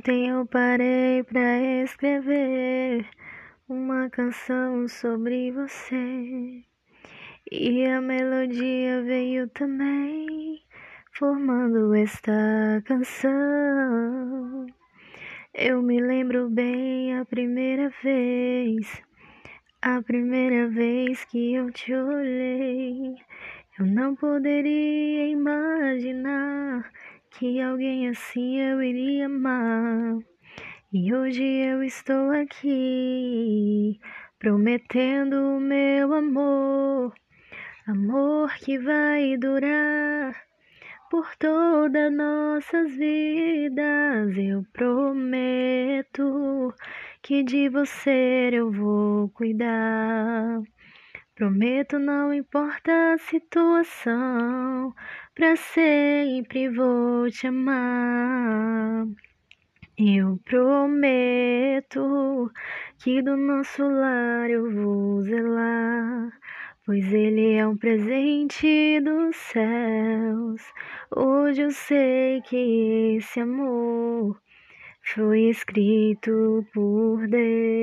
Ontem eu parei pra escrever uma canção sobre você. E a melodia veio também, formando esta canção. Eu me lembro bem a primeira vez, a primeira vez que eu te olhei. Eu não poderia imaginar que alguém assim eu iria amar. E hoje eu estou aqui, prometendo o meu amor, amor que vai durar por todas nossas vidas. Eu prometo que de você eu vou cuidar. Prometo, não importa a situação, pra sempre vou te amar. Eu prometo que do nosso lar eu vou zelar, pois ele é um presente dos céus. Hoje eu sei que esse amor foi escrito por Deus.